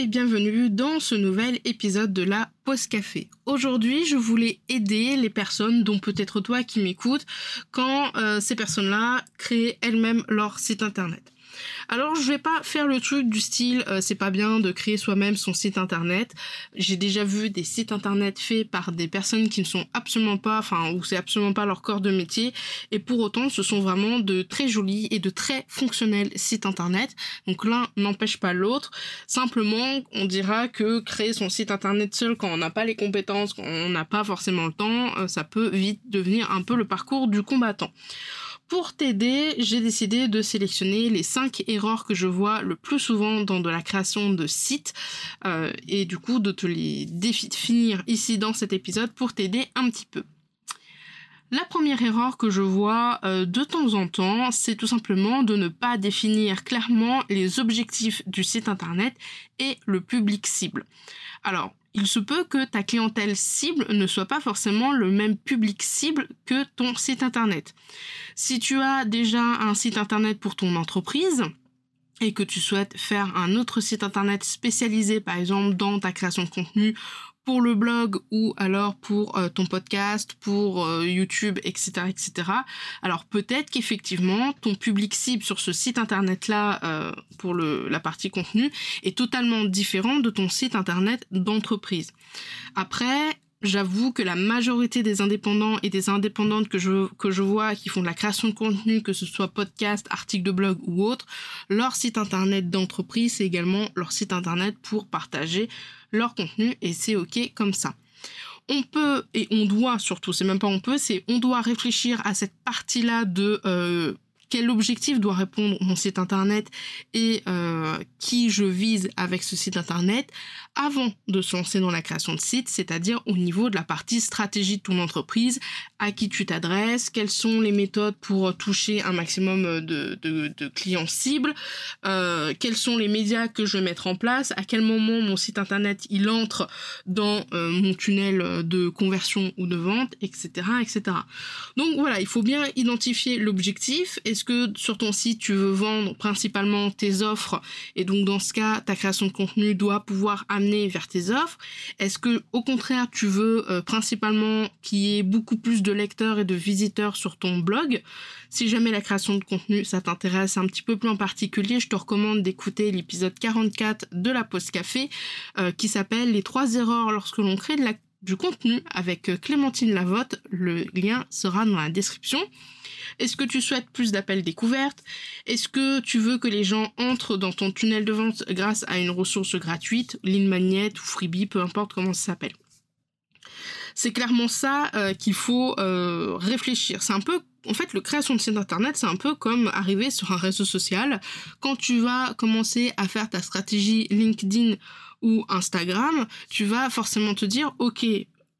Et bienvenue dans ce nouvel épisode de la Pause Café. Aujourd'hui, je voulais aider les personnes, dont peut-être toi qui m'écoutes, quand euh, ces personnes-là créent elles-mêmes leur site internet. Alors je vais pas faire le truc du style euh, c'est pas bien de créer soi-même son site internet. J'ai déjà vu des sites internet faits par des personnes qui ne sont absolument pas, enfin où c'est absolument pas leur corps de métier et pour autant ce sont vraiment de très jolis et de très fonctionnels sites internet. Donc l'un n'empêche pas l'autre. Simplement on dira que créer son site internet seul quand on n'a pas les compétences, quand on n'a pas forcément le temps, euh, ça peut vite devenir un peu le parcours du combattant. Pour t'aider, j'ai décidé de sélectionner les 5 erreurs que je vois le plus souvent dans de la création de sites euh, et du coup de te les définir ici dans cet épisode pour t'aider un petit peu. La première erreur que je vois euh, de temps en temps, c'est tout simplement de ne pas définir clairement les objectifs du site internet et le public cible. Alors, il se peut que ta clientèle cible ne soit pas forcément le même public cible que ton site internet. Si tu as déjà un site internet pour ton entreprise, et que tu souhaites faire un autre site internet spécialisé par exemple dans ta création de contenu pour le blog ou alors pour euh, ton podcast, pour euh, YouTube, etc., etc. Alors peut-être qu'effectivement ton public cible sur ce site internet là euh, pour la partie contenu est totalement différent de ton site internet d'entreprise. Après, j'avoue que la majorité des indépendants et des indépendantes que je, que je vois qui font de la création de contenu, que ce soit podcast, article de blog ou autre, leur site internet d'entreprise, c'est également leur site internet pour partager leur contenu et c'est ok comme ça. On peut et on doit surtout, c'est même pas on peut, c'est on doit réfléchir à cette partie-là de euh, quel objectif doit répondre mon site internet et euh, qui je vise avec ce site internet avant de se lancer dans la création de site, c'est-à-dire au niveau de la partie stratégie de ton entreprise, à qui tu t'adresses, quelles sont les méthodes pour toucher un maximum de, clients cibles, euh, quels sont les médias que je vais mettre en place, à quel moment mon site internet il entre dans euh, mon tunnel de conversion ou de vente, etc., etc. Donc voilà, il faut bien identifier l'objectif est-ce que sur ton site tu veux vendre principalement tes offres et donc dans ce cas ta création de contenu doit pouvoir amener vers tes offres Est-ce que au contraire tu veux euh, principalement qu'il y ait beaucoup plus de lecteurs et de visiteurs sur ton blog? Si jamais la création de contenu ça t'intéresse un petit peu plus en particulier, je te recommande d'écouter l'épisode 44 de la pause café euh, qui s'appelle les trois erreurs lorsque l'on crée du contenu avec euh, Clémentine Lavotte. Le lien sera dans la description. Est-ce que tu souhaites plus d'appels découvertes? Est-ce que tu veux que les gens entrent dans ton tunnel de vente grâce à une ressource gratuite, ligne magnet ou freebie, peu importe comment ça s'appelle? C'est clairement ça euh, qu'il faut euh, réfléchir. C'est un peu en fait, le création de site internet, c'est un peu comme arriver sur un réseau social. Quand tu vas commencer à faire ta stratégie LinkedIn ou Instagram, tu vas forcément te dire, OK,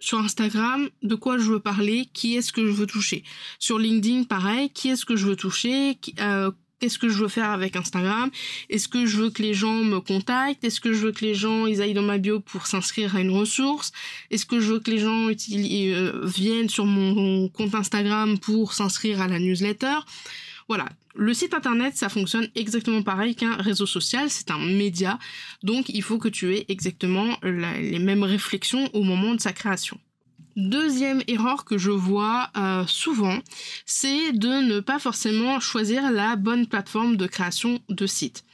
sur Instagram, de quoi je veux parler, qui est-ce que je veux toucher. Sur LinkedIn, pareil, qui est-ce que je veux toucher, euh, qu'est-ce que je veux faire avec Instagram, est-ce que je veux que les gens me contactent, est-ce que je veux que les gens ils aillent dans ma bio pour s'inscrire à une ressource, est-ce que je veux que les gens euh, viennent sur mon compte Instagram pour s'inscrire à la newsletter. Voilà, le site internet, ça fonctionne exactement pareil qu'un réseau social, c'est un média, donc il faut que tu aies exactement les mêmes réflexions au moment de sa création. Deuxième erreur que je vois euh, souvent, c'est de ne pas forcément choisir la bonne plateforme de création de site.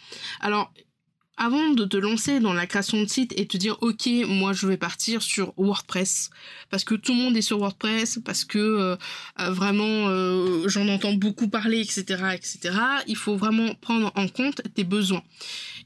Alors, avant de te lancer dans la création de site et te dire ok moi je vais partir sur WordPress. Parce que tout le monde est sur WordPress parce que euh, euh, vraiment euh, j'en entends beaucoup parler etc etc il faut vraiment prendre en compte tes besoins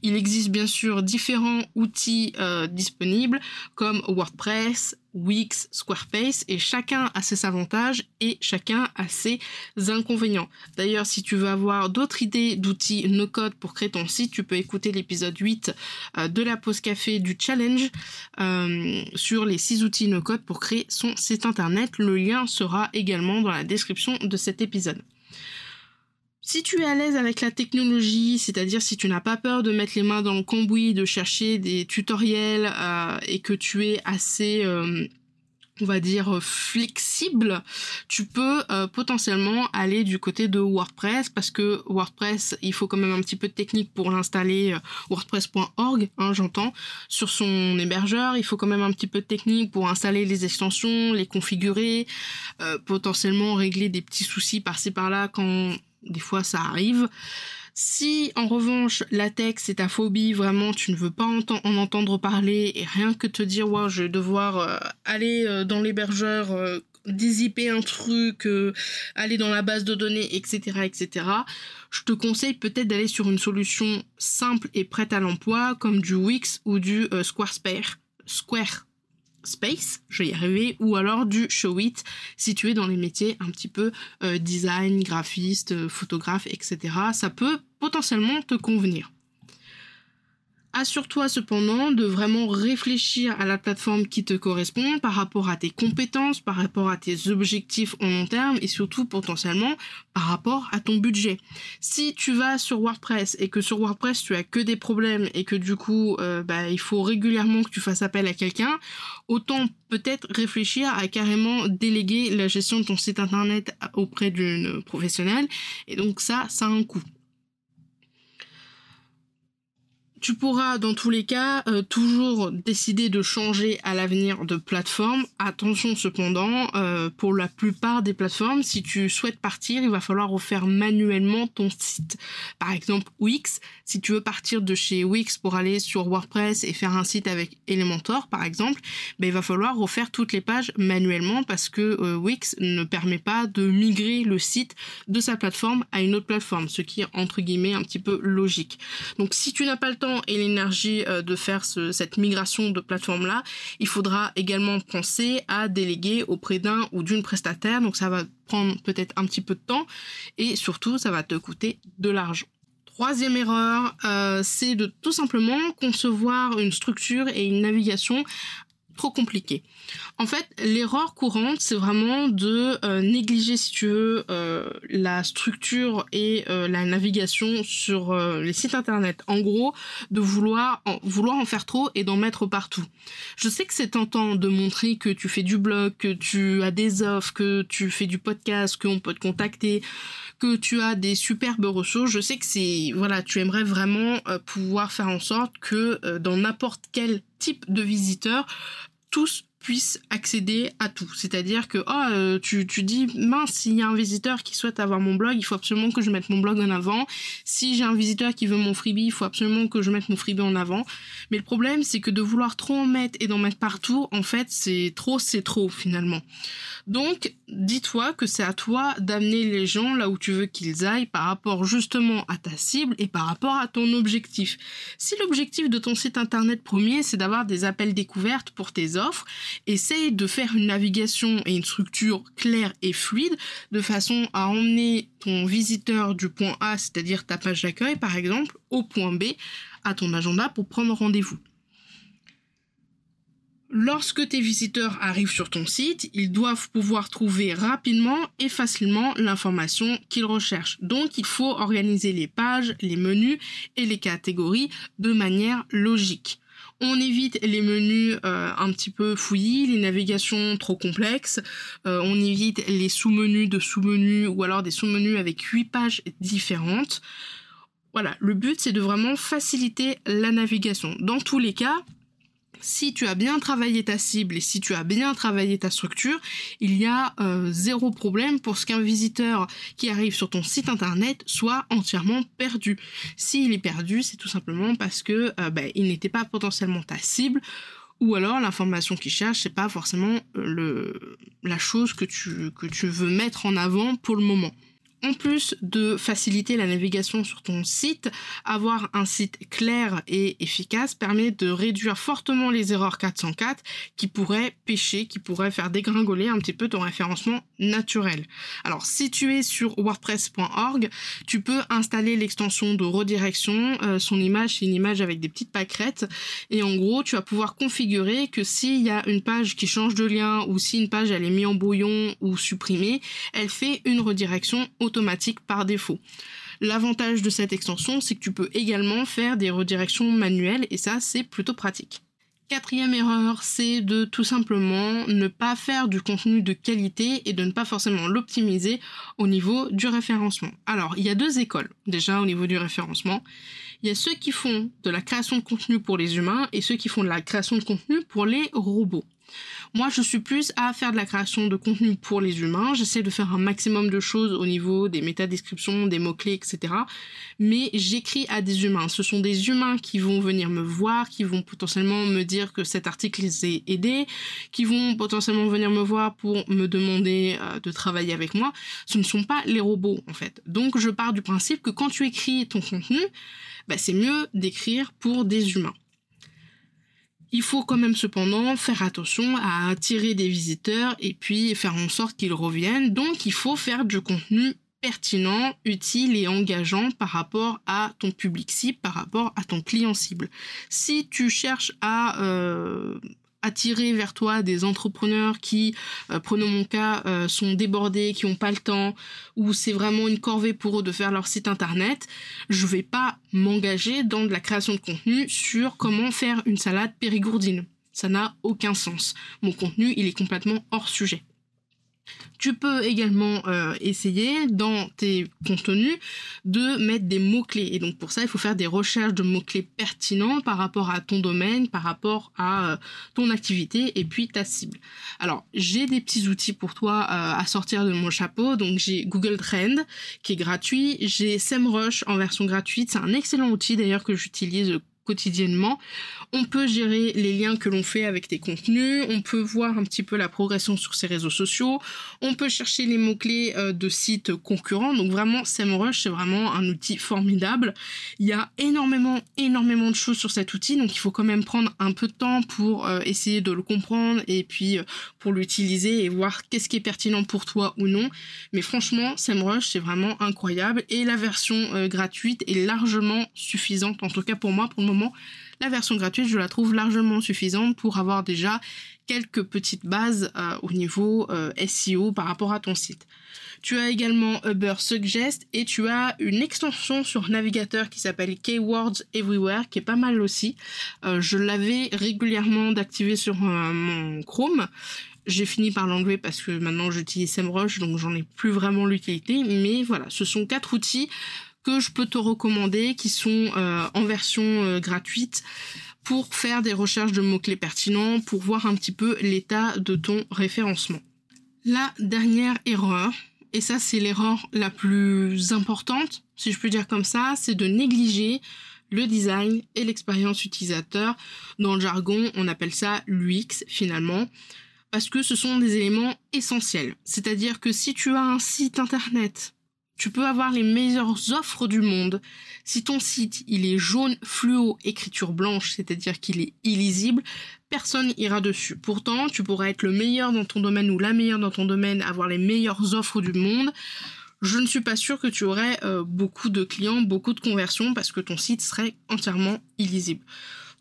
il existe bien sûr différents outils disponibles comme WordPress Wix, Squarespace, et chacun a ses avantages et chacun a ses inconvénients. D'ailleurs, si tu veux avoir d'autres idées d'outils no-code pour créer ton site, tu peux écouter l'épisode 8 euh, de la pause café du challenge euh, sur les 6 outils no-code pour créer son site internet. Le lien sera également dans la description de cet épisode. Si tu es à l'aise avec la technologie, c'est-à-dire si tu n'as pas peur de mettre les mains dans le cambouis, de chercher des tutoriels euh, et que tu es assez, euh, on va dire, flexible, tu peux euh, potentiellement aller du côté de WordPress parce que WordPress, il faut quand même un petit peu de technique pour l'installer, WordPress.org, hein, j'entends, sur son hébergeur. Il faut quand même un petit peu de technique pour installer les extensions, les configurer, potentiellement régler des petits soucis par-ci par-là quand des fois ça arrive. Si en revanche la tech c'est ta phobie, vraiment tu ne veux pas en entendre parler et rien que te dire ouais je vais devoir euh, aller euh, dans l'hébergeur, euh, dézipper un truc, aller dans la base de données, etc. etc. Je te conseille peut-être d'aller sur une solution simple et prête à l'emploi comme du Wix ou du Squarespace. Square Space, je vais y arriver, ou alors du Showit, situé dans les métiers un petit peu euh, design, graphiste, euh, photographe, etc. Ça peut potentiellement te convenir. Assure-toi cependant de vraiment réfléchir à la plateforme qui te correspond par rapport à tes compétences, par rapport à tes objectifs au long terme et surtout potentiellement par rapport à ton budget. Si tu vas sur WordPress et que sur WordPress tu as que des problèmes et que du coup euh, bah, il faut régulièrement que tu fasses appel à quelqu'un, autant peut-être réfléchir à carrément déléguer la gestion de ton site internet auprès d'une professionnelle et donc ça, ça a un coût tu pourras dans tous les cas euh, toujours décider de changer à l'avenir de plateforme. Attention cependant, euh, pour la plupart des plateformes, si tu souhaites partir, il va falloir refaire manuellement ton site. Par exemple, Wix, si tu veux partir de chez Wix pour aller sur WordPress et faire un site avec Elementor, par exemple, ben, il va falloir refaire toutes les pages manuellement parce que euh, Wix ne permet pas de migrer le site de sa plateforme à une autre plateforme, ce qui est entre guillemets un petit peu logique. Donc si tu n'as pas le temps et l'énergie euh, de faire cette migration de plateforme là, il faudra également penser à déléguer auprès d'un ou d'une prestataire. Donc ça va prendre peut-être un petit peu de temps et surtout ça va te coûter de l'argent. Troisième erreur, euh, c'est de tout simplement concevoir une structure et une navigation compliqué. En fait, l'erreur courante, c'est vraiment de euh, négliger, si tu veux, euh, la structure et euh, la navigation sur les sites internet. En gros, de vouloir en, vouloir en faire trop et d'en mettre partout. Je sais que c'est tentant de montrer que tu fais du blog, que tu as des offres, que tu fais du podcast, qu'on peut te contacter, que tu as des superbes ressources. Je sais que c'est voilà, tu aimerais vraiment pouvoir faire en sorte que dans n'importe quel type de visiteur, tous puissent accéder à tout. C'est-à-dire que oh, euh, tu, tu dis mince, s'il y a un visiteur qui souhaite avoir mon blog, il faut absolument que je mette mon blog en avant. Si j'ai un visiteur qui veut mon freebie, il faut absolument que je mette mon freebie en avant. Mais le problème, c'est que de vouloir trop en mettre et d'en mettre partout, en fait, c'est trop, c'est trop finalement. Donc, dis-toi que c'est à toi d'amener les gens là où tu veux qu'ils aillent par rapport justement à ta cible et par rapport à ton objectif. Si l'objectif de ton site internet premier, c'est d'avoir des appels découvertes pour tes offres, essaye de faire une navigation et une structure claire et fluide de façon à emmener ton visiteur du point A, c'est-à-dire ta page d'accueil par exemple, au point B, à ton agenda pour prendre rendez-vous. Lorsque tes visiteurs arrivent sur ton site, ils doivent pouvoir trouver rapidement et facilement l'information qu'ils recherchent. Donc il faut organiser les pages, les menus et les catégories de manière logique. On évite les menus euh, un petit peu fouillis, les navigations trop complexes. Euh, on évite les sous-menus de sous-menus ou alors des sous-menus avec huit pages différentes. Voilà, le but c'est de vraiment faciliter la navigation. Dans tous les cas, si tu as bien travaillé ta cible et si tu as bien travaillé ta structure, il y a euh, zéro problème pour ce qu'un visiteur qui arrive sur ton site internet soit entièrement perdu. S'il est perdu, c'est tout simplement parce que euh, ben, il n'était pas potentiellement ta cible ou alors l'information qu'il cherche, c'est pas forcément le, la chose que tu, que tu veux mettre en avant pour le moment. En plus de faciliter la navigation sur ton site, avoir un site clair et efficace permet de réduire fortement les erreurs 404 qui pourraient pêcher, qui pourraient faire dégringoler un petit peu ton référencement naturel. Alors si tu es sur wordpress.org, tu peux installer l'extension de redirection. Euh, son image, c'est une image avec des petites pâquerettes. Et en gros, tu vas pouvoir configurer que s'il y a une page qui change de lien ou si une page elle est mise en brouillon ou supprimée, elle fait une redirection automatique par défaut. L'avantage de cette extension, c'est que tu peux également faire des redirections manuelles et ça, c'est plutôt pratique. Quatrième erreur, c'est de tout simplement ne pas faire du contenu de qualité et de ne pas forcément l'optimiser au niveau du référencement. Alors, il y a deux écoles déjà au niveau du référencement. Il y a ceux qui font de la création de contenu pour les humains et ceux qui font de la création de contenu pour les robots. Moi, je suis plus à faire de la création de contenu pour les humains. J'essaie de faire un maximum de choses au niveau des métadescriptions, des mots-clés, etc. Mais j'écris à des humains. Ce sont des humains qui vont venir me voir, qui vont potentiellement me dire que cet article les a aidés, qui vont potentiellement venir me voir pour me demander euh, de travailler avec moi. Ce ne sont pas les robots, en fait. Donc, je pars du principe que quand tu écris ton contenu, bah, c'est mieux d'écrire pour des humains. Il faut quand même cependant faire attention à attirer des visiteurs et puis faire en sorte qu'ils reviennent. Donc il faut faire du contenu pertinent, utile et engageant par rapport à ton public cible, par rapport à ton client cible. Si tu cherches à euh, attirer vers toi des entrepreneurs qui, euh, prenons mon cas, euh, sont débordés, qui n'ont pas le temps, ou c'est vraiment une corvée pour eux de faire leur site internet, je vais pas m'engager dans de la création de contenu sur comment faire une salade périgourdine. Ça n'a aucun sens. Mon contenu, il est complètement hors sujet. Tu peux également euh, essayer dans tes contenus de mettre des mots-clés. Et donc pour ça, il faut faire des recherches de mots-clés pertinents par rapport à ton domaine, par rapport à euh, ton activité et puis ta cible. Alors, j'ai des petits outils pour toi euh, à sortir de mon chapeau. Donc j'ai Google Trend qui est gratuit. J'ai SEMrush en version gratuite. C'est un excellent outil d'ailleurs que j'utilise quotidiennement. On peut gérer les liens que l'on fait avec tes contenus, on peut voir un petit peu la progression sur ses réseaux sociaux, on peut chercher les mots-clés euh, de sites concurrents. Donc vraiment, SEMrush, c'est vraiment un outil formidable. Il y a énormément, énormément de choses sur cet outil, donc il faut quand même prendre un peu de temps pour euh, essayer de le comprendre et puis euh, pour l'utiliser et voir qu'est-ce qui est pertinent pour toi ou non. Mais franchement, SEMrush, c'est vraiment incroyable et la version gratuite est largement suffisante, en tout cas pour moi, pour le moment la version gratuite, je la trouve largement suffisante pour avoir déjà quelques petites bases euh, au niveau euh, SEO par rapport à ton site. Tu as également Uber Suggest et tu as une extension sur navigateur qui s'appelle Keywords Everywhere qui est pas mal aussi. Euh, je l'avais régulièrement d'activer sur mon Chrome. J'ai fini par l'enlever parce que maintenant j'utilise SEMrush donc j'en ai plus vraiment l'utilité. Mais voilà, ce sont quatre outils que je peux te recommander qui sont euh, en version euh, gratuite pour faire des recherches de mots-clés pertinents, pour voir un petit peu l'état de ton référencement. La dernière erreur, et ça c'est l'erreur la plus importante, si je peux dire comme ça, c'est de négliger le design et l'expérience utilisateur. Dans le jargon, on appelle ça l'UX finalement, parce que ce sont des éléments essentiels. C'est-à-dire que si tu as un site internet tu peux avoir les meilleures offres du monde. Si ton site, il est jaune fluo, écriture blanche, c'est-à-dire qu'il est illisible, personne ira dessus. Pourtant, tu pourrais être le meilleur dans ton domaine ou la meilleure dans ton domaine, avoir les meilleures offres du monde. Je ne suis pas sûre que tu aurais euh, beaucoup de clients, beaucoup de conversions parce que ton site serait entièrement illisible.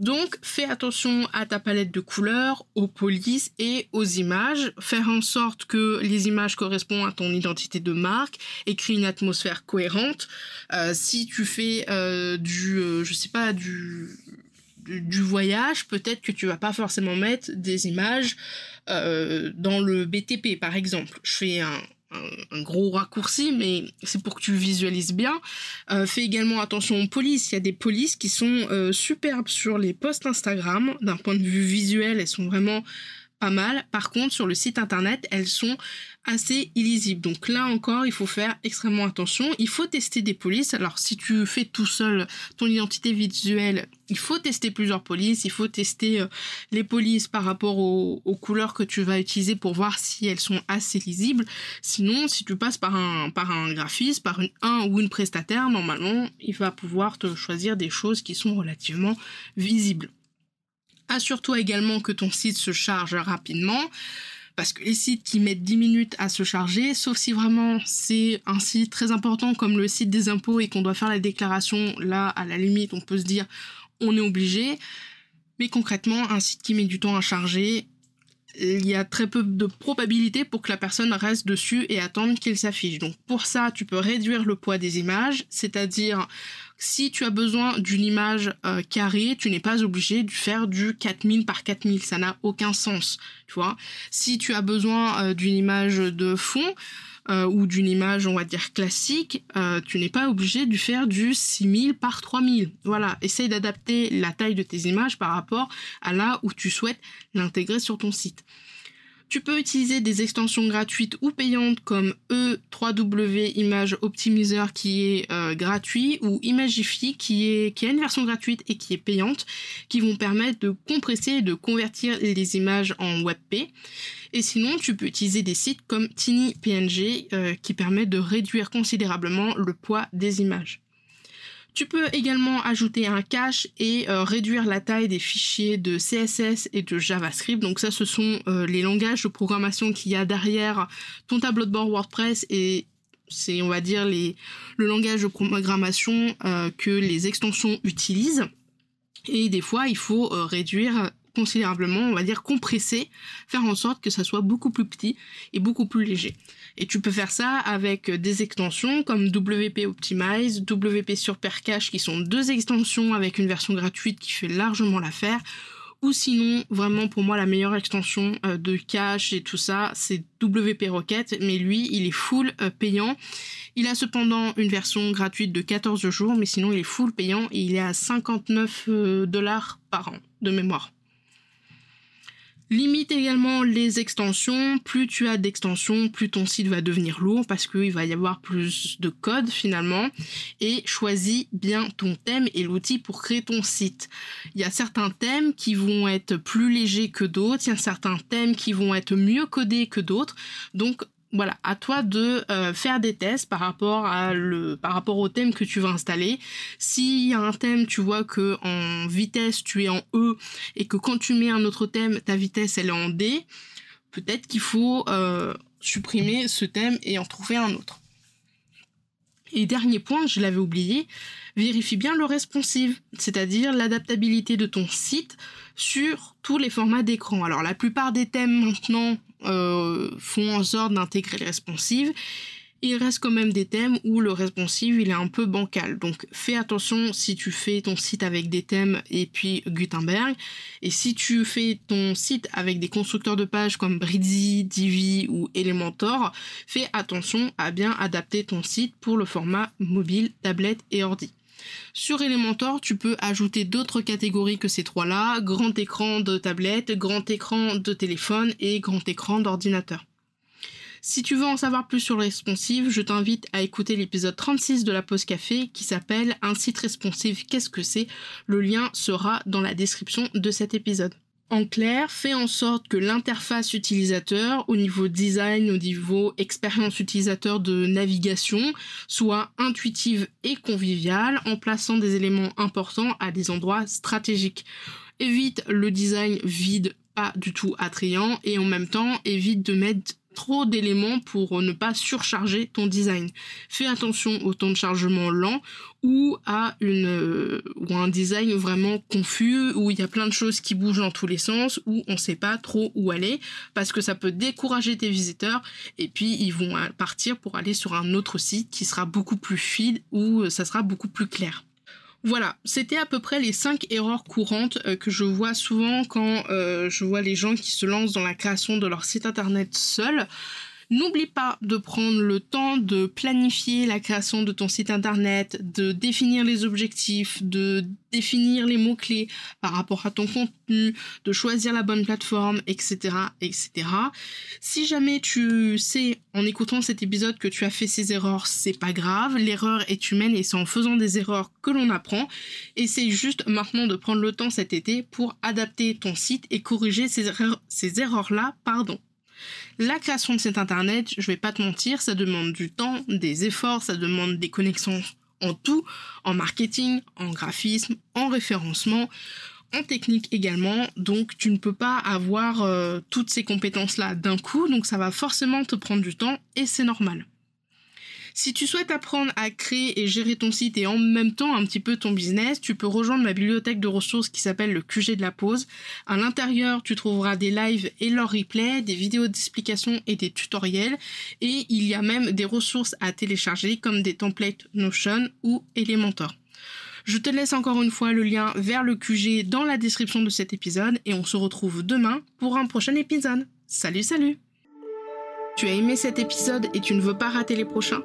Donc fais attention à ta palette de couleurs, aux polices et aux images. Faire en sorte que les images correspondent à ton identité de marque, écris une atmosphère cohérente. Euh, si tu fais euh, du, euh, je sais pas, du du voyage, peut-être que tu vas pas forcément mettre des images dans le BTP par exemple. Je fais un, un, gros raccourci, mais c'est pour que tu visualises bien. Euh, fais également attention aux polices. Il y a des polices qui sont euh, superbes sur les posts Instagram. D'un point de vue visuel, elles sont vraiment pas mal. Par contre, sur le site internet, elles sont assez illisibles. Donc là encore, il faut faire extrêmement attention. Il faut tester des polices. Alors si tu fais tout seul ton identité visuelle, il faut tester plusieurs polices. Il faut tester euh, les polices par rapport aux, couleurs que tu vas utiliser pour voir si elles sont assez lisibles. Sinon, si tu passes par un, par un graphiste, par un ou une prestataire, normalement, il va pouvoir te choisir des choses qui sont relativement visibles. Assure-toi également que ton site se charge rapidement parce que les sites qui mettent 10 minutes à se charger, sauf si vraiment c'est un site très important comme le site des impôts et qu'on doit faire la déclaration, là à la limite on peut se dire on est obligé. Mais concrètement, un site qui met du temps à charger, il y a très peu de probabilité pour que la personne reste dessus et attende qu'il s'affiche. Donc pour ça, tu peux réduire le poids des images, c'est-à-dire si tu as besoin d'une image euh, carrée, tu n'es pas obligé de faire du 4000 par 4000, ça n'a aucun sens, tu. Si tu as besoin euh, d'une image de fond, euh, ou d'une image, on va dire, classique, tu n'es pas obligé de faire du 6000 par 3000. Voilà, essaye d'adapter la taille de tes images par rapport à là où tu souhaites l'intégrer sur ton site. Tu peux utiliser des extensions gratuites ou payantes comme E3W Image Optimizer qui est euh, gratuit ou Imagify qui, est, qui a une version gratuite et qui est payante qui vont permettre de compresser et de convertir les images en WebP. Et sinon, tu peux utiliser des sites comme TinyPNG euh, qui permettent de réduire considérablement le poids des images. Tu peux également ajouter un cache et euh, réduire la taille des fichiers de CSS et de JavaScript. Donc ça, ce sont euh, les langages de programmation qu'il y a derrière ton tableau de bord WordPress et c'est, on va dire, le langage de programmation euh, que les extensions utilisent. Et des fois, il faut réduire considérablement, on va dire compresser, faire en sorte que ça soit beaucoup plus petit et beaucoup plus léger. Et tu peux faire ça avec des extensions comme WP Optimize, WP Super Cache qui sont deux extensions avec une version gratuite qui fait largement l'affaire. Ou sinon, vraiment pour moi la meilleure extension euh, de cache et tout ça, c'est WP Rocket, mais lui, il est full euh, payant. Il a cependant une version gratuite de 14 jours, mais sinon il est full payant et il est à 59 euh, dollars par an de mémoire. Limite également les extensions. Plus tu as d'extensions, plus ton site va devenir lourd parce qu'il va y avoir plus de code finalement. Et choisis bien ton thème et l'outil pour créer ton site. Il y a certains thèmes qui vont être plus légers que d'autres. Il y a certains thèmes qui vont être mieux codés que d'autres. Donc voilà, à toi de euh, faire des tests par rapport au thème que tu vas installer. S'il y a un thème, tu vois que en vitesse tu es en E et que quand tu mets un autre thème, ta vitesse elle est en D, peut-être qu'il faut euh, supprimer ce thème et en trouver un autre. Et dernier point, je l'avais oublié, vérifie bien le responsive, c'est-à-dire l'adaptabilité de ton site sur tous les formats d'écran. Alors la plupart des thèmes maintenant euh, font en sorte d'intégrer le responsive. Il reste quand même des thèmes où le responsive il est un peu bancal. Donc fais attention si tu fais ton site avec des thèmes et puis Gutenberg. Et si tu fais ton site avec des constructeurs de pages comme Bridzi, Divi ou Elementor, fais attention à bien adapter ton site pour le format mobile, tablette et ordi. Sur Elementor, tu peux ajouter d'autres catégories que ces trois-là, grand écran de tablette, grand écran de téléphone et grand écran d'ordinateur. Si tu veux en savoir plus sur le responsive, je t'invite à écouter l'épisode 36 de la pause café qui s'appelle Un site responsive, qu'est-ce que c'est? Le lien sera dans la description de cet épisode. En clair, fais en sorte que l'interface utilisateur, au niveau design, au niveau expérience utilisateur de navigation, soit intuitive et conviviale en plaçant des éléments importants à des endroits stratégiques. Évite le design vide, pas du tout attrayant, et en même temps, évite de mettre trop d'éléments pour ne pas surcharger ton design. Fais attention au temps de chargement lent à euh, ou un design vraiment confus où il y a plein de choses qui bougent dans tous les sens où on sait pas trop où aller parce que ça peut décourager tes visiteurs et puis ils vont partir pour aller sur un autre site qui sera beaucoup plus fluide ou ça sera beaucoup plus clair. Voilà, c'était à peu près les 5 erreurs courantes euh, que je vois souvent quand euh, je vois les gens qui se lancent dans la création de leur site internet seuls. N'oublie pas de prendre le temps de planifier la création de ton site internet, de définir les objectifs, de définir les mots-clés par rapport à ton contenu, de choisir la bonne plateforme, etc., etc. Si jamais tu sais, en écoutant cet épisode, que tu as fait ces erreurs, c'est pas grave. L'erreur est humaine et c'est en faisant des erreurs que l'on apprend. Essaye juste maintenant de prendre le temps cet été pour adapter ton site et corriger ces erreurs, ces erreurs-là, pardon. La création de site internet, je vais pas te mentir, ça demande du temps, des efforts, ça demande des connexions en tout, en marketing, en graphisme, en référencement, en technique également. Donc tu ne peux pas avoir euh, toutes ces compétences-là d'un coup, donc ça va forcément te prendre du temps et c'est normal. Si tu souhaites apprendre à créer et gérer ton site et en même temps un petit peu ton business, tu peux rejoindre ma bibliothèque de ressources qui s'appelle le QG de la pause. À l'intérieur, tu trouveras des lives et leurs replays, des vidéos d'explication et des tutoriels. Et il y a même des ressources à télécharger comme des templates Notion ou Elementor. Je te laisse encore une fois le lien vers le QG dans la description de cet épisode et on se retrouve demain pour un prochain épisode. Salut salut Tu as aimé cet épisode et tu ne veux pas rater les prochains?